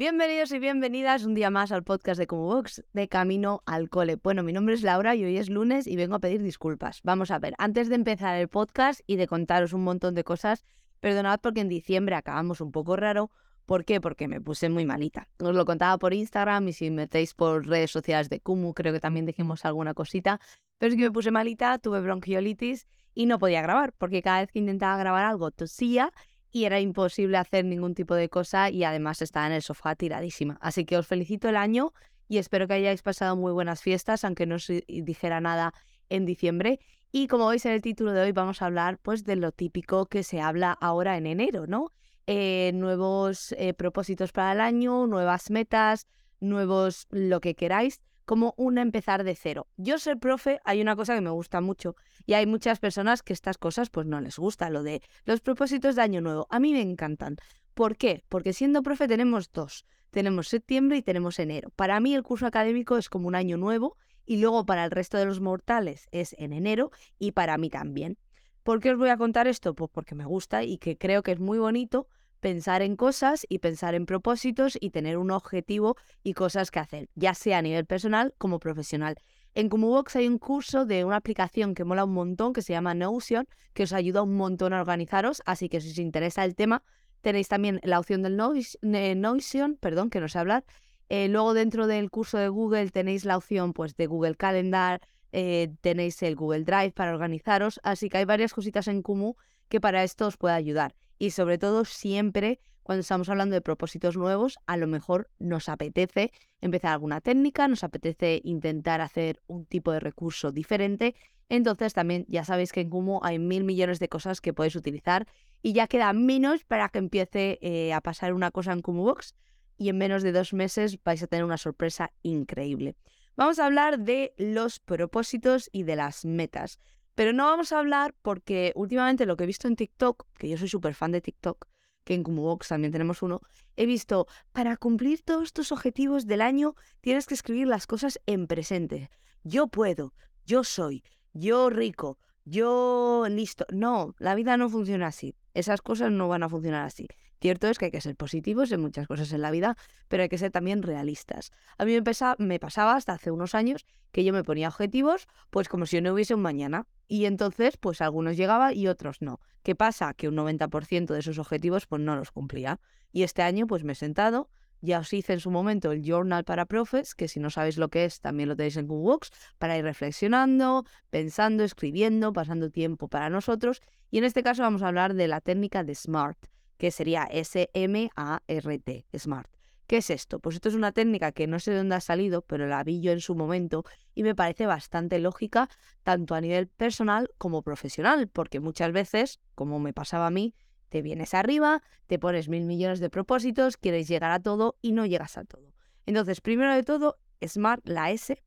Bienvenidos y bienvenidas un día más al podcast de Box de Camino al Cole. Bueno, mi nombre es Laura y hoy es lunes y vengo a pedir disculpas. Vamos a ver, antes de empezar el podcast y de contaros un montón de cosas, perdonad porque en diciembre acabamos un poco raro. ¿Por qué? Porque me puse muy malita. Os lo contaba por Instagram y si metéis por redes sociales de Kumu, creo que también dijimos alguna cosita. Pero es que me puse malita, tuve bronquiolitis y no podía grabar, porque cada vez que intentaba grabar algo tosía y era imposible hacer ningún tipo de cosa y además estaba en el sofá tiradísima. Así que os felicito el año y espero que hayáis pasado muy buenas fiestas, aunque no os dijera nada en diciembre. Y como veis en el título de hoy vamos a hablar pues de lo típico que se habla ahora en enero, ¿no? Eh, nuevos eh, propósitos para el año, nuevas metas, nuevos lo que queráis como un empezar de cero. Yo ser profe, hay una cosa que me gusta mucho y hay muchas personas que estas cosas pues no les gusta, lo de los propósitos de año nuevo. A mí me encantan. ¿Por qué? Porque siendo profe tenemos dos. Tenemos septiembre y tenemos enero. Para mí el curso académico es como un año nuevo y luego para el resto de los mortales es en enero y para mí también. ¿Por qué os voy a contar esto? Pues porque me gusta y que creo que es muy bonito pensar en cosas y pensar en propósitos y tener un objetivo y cosas que hacer, ya sea a nivel personal como profesional. En Box hay un curso de una aplicación que mola un montón que se llama Notion, que os ayuda un montón a organizaros, así que si os interesa el tema, tenéis también la opción del Notion, perdón, que no sé hablar. Eh, luego dentro del curso de Google tenéis la opción pues de Google Calendar, eh, tenéis el Google Drive para organizaros, así que hay varias cositas en Kumu que para esto os puede ayudar y sobre todo siempre cuando estamos hablando de propósitos nuevos, a lo mejor nos apetece empezar alguna técnica, nos apetece intentar hacer un tipo de recurso diferente. Entonces también ya sabéis que en Kumo hay mil millones de cosas que podéis utilizar y ya queda menos para que empiece eh, a pasar una cosa en Kumu Box y en menos de dos meses vais a tener una sorpresa increíble. Vamos a hablar de los propósitos y de las metas. Pero no vamos a hablar porque últimamente lo que he visto en TikTok, que yo soy súper fan de TikTok, que en Box también tenemos uno, he visto, para cumplir todos tus objetivos del año tienes que escribir las cosas en presente. Yo puedo, yo soy, yo rico, yo listo. No, la vida no funciona así. Esas cosas no van a funcionar así. Cierto es que hay que ser positivos en muchas cosas en la vida, pero hay que ser también realistas. A mí me, me pasaba hasta hace unos años que yo me ponía objetivos, pues como si no hubiese un mañana. Y entonces, pues algunos llegaba y otros no. ¿Qué pasa? Que un 90% de esos objetivos pues no los cumplía. Y este año pues me he sentado, ya os hice en su momento el Journal para Profes, que si no sabéis lo que es, también lo tenéis en Google para ir reflexionando, pensando, escribiendo, pasando tiempo para nosotros. Y en este caso vamos a hablar de la técnica de SMART que sería S-M-A-R-T, SMART. ¿Qué es esto? Pues esto es una técnica que no sé de dónde ha salido, pero la vi yo en su momento y me parece bastante lógica tanto a nivel personal como profesional, porque muchas veces, como me pasaba a mí, te vienes arriba, te pones mil millones de propósitos, quieres llegar a todo y no llegas a todo. Entonces, primero de todo, SMART, la S,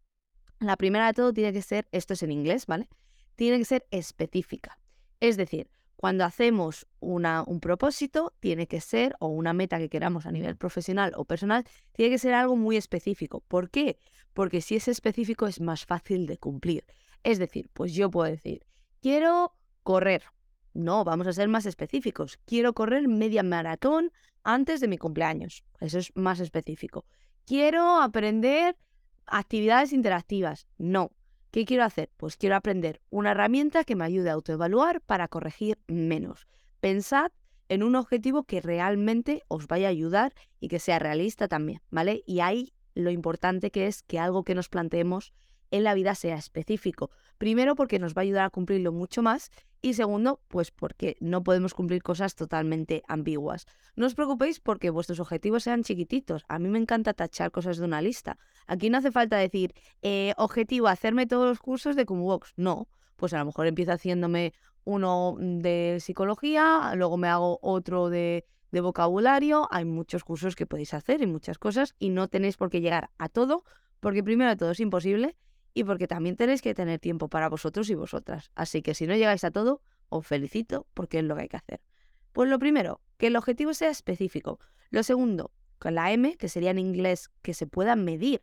la primera de todo tiene que ser, esto es en inglés, ¿vale? Tiene que ser específica. Es decir, cuando hacemos una, un propósito, tiene que ser, o una meta que queramos a nivel profesional o personal, tiene que ser algo muy específico. ¿Por qué? Porque si es específico es más fácil de cumplir. Es decir, pues yo puedo decir, quiero correr. No, vamos a ser más específicos. Quiero correr media maratón antes de mi cumpleaños. Eso es más específico. Quiero aprender actividades interactivas. No, ¿Qué quiero hacer? Pues quiero aprender una herramienta que me ayude a autoevaluar para corregir menos. Pensad en un objetivo que realmente os vaya a ayudar y que sea realista también, ¿vale? Y ahí lo importante que es que algo que nos planteemos en la vida sea específico. Primero porque nos va a ayudar a cumplirlo mucho más y segundo, pues porque no podemos cumplir cosas totalmente ambiguas. No os preocupéis porque vuestros objetivos sean chiquititos. A mí me encanta tachar cosas de una lista. Aquí no hace falta decir, eh, objetivo, hacerme todos los cursos de Box. No, pues a lo mejor empiezo haciéndome uno de psicología, luego me hago otro de, de vocabulario. Hay muchos cursos que podéis hacer y muchas cosas y no tenéis por qué llegar a todo porque primero de todo es imposible y porque también tenéis que tener tiempo para vosotros y vosotras. Así que si no llegáis a todo, os felicito porque es lo que hay que hacer. Pues lo primero, que el objetivo sea específico. Lo segundo, con la M, que sería en inglés que se pueda medir.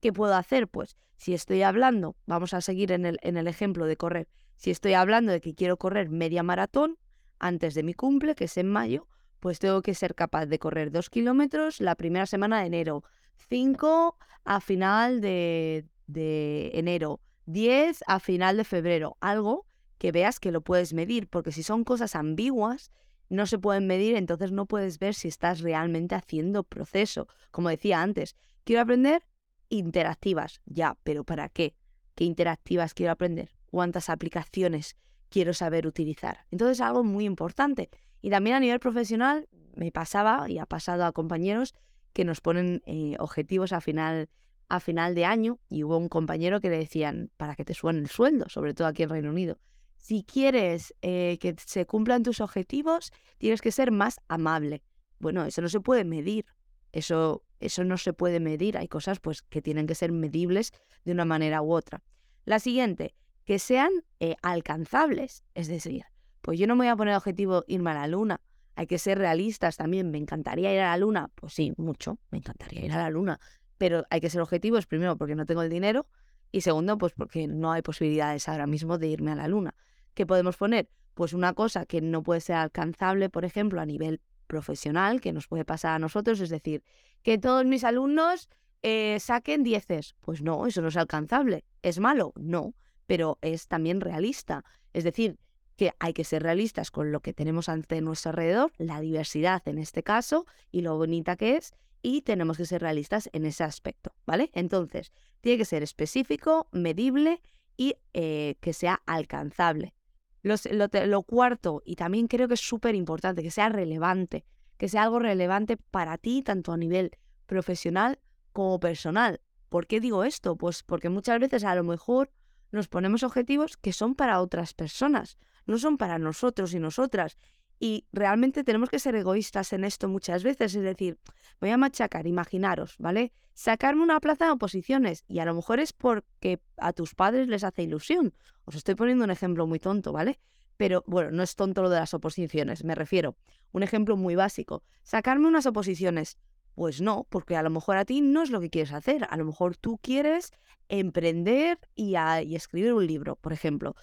¿Qué puedo hacer? Pues si estoy hablando, vamos a seguir en el, en el ejemplo de correr, si estoy hablando de que quiero correr media maratón antes de mi cumple, que es en mayo, pues tengo que ser capaz de correr dos kilómetros la primera semana de enero, cinco a final de, de enero, diez a final de febrero, algo que veas que lo puedes medir, porque si son cosas ambiguas, no se pueden medir, entonces no puedes ver si estás realmente haciendo proceso. Como decía antes, quiero aprender interactivas, ya, pero ¿para qué? ¿Qué interactivas quiero aprender? ¿Cuántas aplicaciones quiero saber utilizar? Entonces, algo muy importante. Y también a nivel profesional, me pasaba y ha pasado a compañeros que nos ponen eh, objetivos a final, a final de año y hubo un compañero que le decían para que te suban el sueldo, sobre todo aquí en Reino Unido. Si quieres eh, que se cumplan tus objetivos, tienes que ser más amable. Bueno, eso no se puede medir. Eso, eso no se puede medir. Hay cosas pues, que tienen que ser medibles de una manera u otra. La siguiente, que sean eh, alcanzables. Es decir, pues yo no me voy a poner objetivo irme a la luna. Hay que ser realistas también. ¿Me encantaría ir a la luna? Pues sí, mucho. Me encantaría ir a la luna. Pero hay que ser objetivos, primero, porque no tengo el dinero. Y segundo, pues porque no hay posibilidades ahora mismo de irme a la luna. ¿Qué podemos poner? Pues una cosa que no puede ser alcanzable, por ejemplo, a nivel profesional, que nos puede pasar a nosotros, es decir, que todos mis alumnos eh, saquen dieces. Pues no, eso no es alcanzable. ¿Es malo? No, pero es también realista. Es decir, que hay que ser realistas con lo que tenemos ante nuestro alrededor, la diversidad en este caso y lo bonita que es, y tenemos que ser realistas en ese aspecto, ¿vale? Entonces, tiene que ser específico, medible y eh, que sea alcanzable lo, cuarto, y también creo que es súper importante, que sea relevante, que sea algo relevante para ti, tanto a nivel profesional como personal. ¿Por qué digo esto? Pues porque muchas veces a lo mejor nos ponemos objetivos que son para otras personas, no son para nosotros y nosotras. Y realmente tenemos que ser egoístas en esto muchas veces, es decir, voy a machacar, imaginaros, ¿vale? Sacarme una plaza de oposiciones y a lo mejor es porque a tus padres les hace ilusión. Os estoy poniendo un ejemplo muy tonto, ¿vale? Pero bueno, no es tonto lo de las oposiciones, me refiero. Un ejemplo muy básico. Sacarme unas oposiciones. Pues no, porque a lo mejor a ti no es lo que quieres hacer. A lo mejor tú quieres emprender y, y escribir un libro, por ejemplo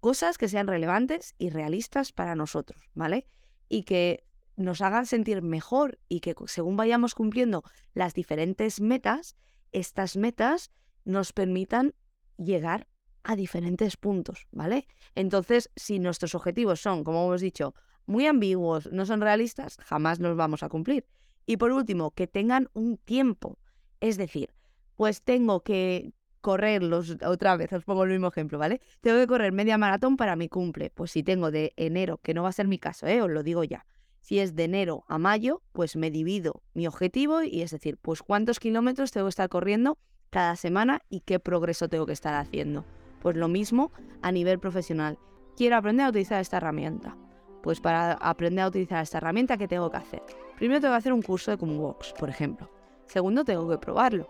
cosas que sean relevantes y realistas para nosotros, ¿vale? Y que nos hagan sentir mejor y que según vayamos cumpliendo las diferentes metas, estas metas nos permitan llegar a diferentes puntos, ¿vale? Entonces, si nuestros objetivos son, como hemos dicho, muy ambiguos, no son realistas, jamás los vamos a cumplir. Y por último, que tengan un tiempo. Es decir, pues tengo que correrlos, otra vez os pongo el mismo ejemplo, ¿vale? Tengo que correr media maratón para mi cumple. Pues si tengo de enero, que no va a ser mi caso, ¿eh? os lo digo ya. Si es de enero a mayo, pues me divido mi objetivo y es decir, pues cuántos kilómetros tengo que estar corriendo cada semana y qué progreso tengo que estar haciendo. Pues lo mismo a nivel profesional. Quiero aprender a utilizar esta herramienta. Pues para aprender a utilizar esta herramienta, ¿qué tengo que hacer? Primero tengo que hacer un curso de Box, por ejemplo. Segundo, tengo que probarlo.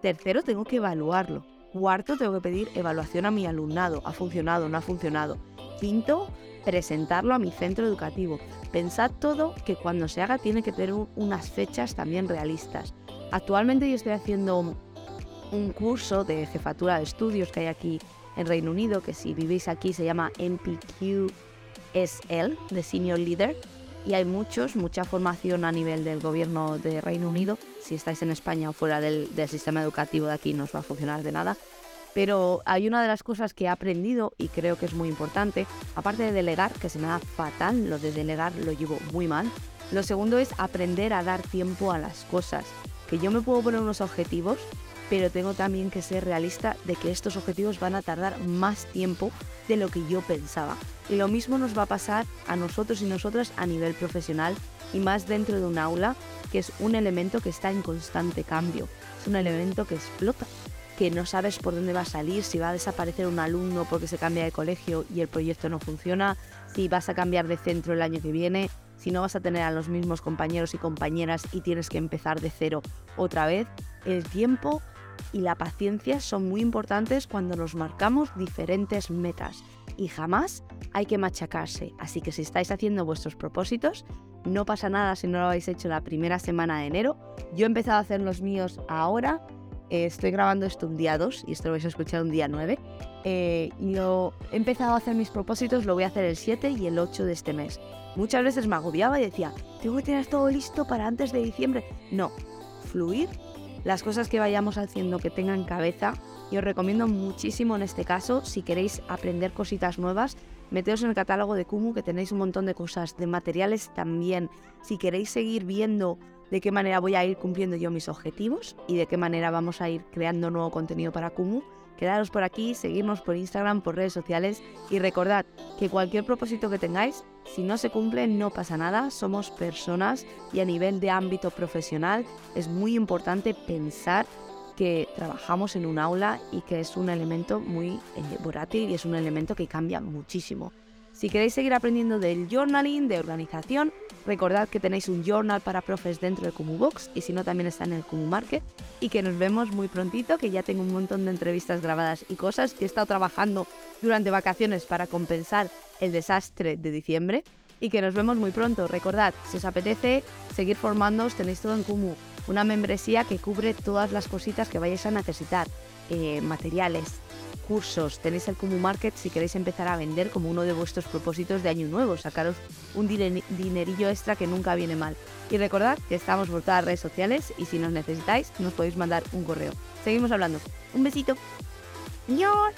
Tercero, tengo que evaluarlo. Cuarto, tengo que pedir evaluación a mi alumnado. ¿Ha funcionado? ¿No ha funcionado? Quinto, presentarlo a mi centro educativo. Pensad todo que cuando se haga tiene que tener unas fechas también realistas. Actualmente yo estoy haciendo un curso de jefatura de estudios que hay aquí en Reino Unido, que si vivís aquí se llama MPQSL, de Senior Leader, y hay muchos, mucha formación a nivel del gobierno de Reino Unido. Si estáis en España o fuera del, sistema educativo de aquí no os va a funcionar de nada. Pero hay una de las cosas que he aprendido y creo que es muy importante, aparte de delegar, que se me da fatal, lo de delegar lo llevo muy mal. Lo segundo es aprender a dar tiempo a las cosas. Que yo me puedo poner unos objetivos, pero tengo también que ser realista de que estos objetivos van a tardar más tiempo de lo que yo pensaba. Y lo mismo nos va a pasar a nosotros y nosotras a nivel profesional y más dentro de un aula, que es un elemento que está en constante cambio. Es un elemento que explota, que no sabes por dónde va a salir, si va a desaparecer un alumno porque se cambia de colegio y el proyecto no funciona, si vas a cambiar de centro el año que viene, si no vas a tener a los mismos compañeros y compañeras y tienes que empezar de cero otra vez. El tiempo y la paciencia son muy importantes cuando nos marcamos diferentes metas y jamás hay que machacarse. Así que si estáis haciendo vuestros propósitos, no pasa nada si no lo habéis hecho la primera semana de enero. Yo he empezado a hacer los míos ahora. Eh, estoy grabando esto un día 2 y esto lo vais a escuchar un día 9. Eh, y lo, he empezado a hacer mis propósitos, lo voy a hacer el 7 y el 8 de este mes. Muchas veces me agobiaba y decía, tengo que tener todo listo para antes de diciembre. No, fluir las cosas que vayamos haciendo que tengan cabeza. Os recomiendo muchísimo en este caso, si queréis aprender cositas nuevas, meteos en el catálogo de Kumu que tenéis un montón de cosas, de materiales también. Si queréis seguir viendo de qué manera voy a ir cumpliendo yo mis objetivos y de qué manera vamos a ir creando nuevo contenido para Kumu, quedaros por aquí, seguirnos por Instagram, por redes sociales y recordad que cualquier propósito que tengáis, si no se cumple no pasa nada, somos personas y a nivel de ámbito profesional es muy importante pensar que trabajamos en un aula y que es un elemento muy eh, volátil y es un elemento que cambia muchísimo. Si queréis seguir aprendiendo del journaling, de organización, recordad que tenéis un journal para profes dentro de Kumu Box y si no también está en el Kumu Market y que nos vemos muy prontito, que ya tengo un montón de entrevistas grabadas y cosas que he estado trabajando durante vacaciones para compensar el desastre de diciembre y que nos vemos muy pronto. Recordad, si os apetece seguir formándoos, tenéis todo en Kumu, una membresía que cubre todas las cositas que vayáis a necesitar, eh, materiales, cursos, tenéis el Kumu Market si queréis empezar a vender como uno de vuestros propósitos de año nuevo, sacaros un dinerillo extra que nunca viene mal. Y recordad que estamos por todas las redes sociales y si nos necesitáis nos podéis mandar un correo. Seguimos hablando. Un besito. Adiós.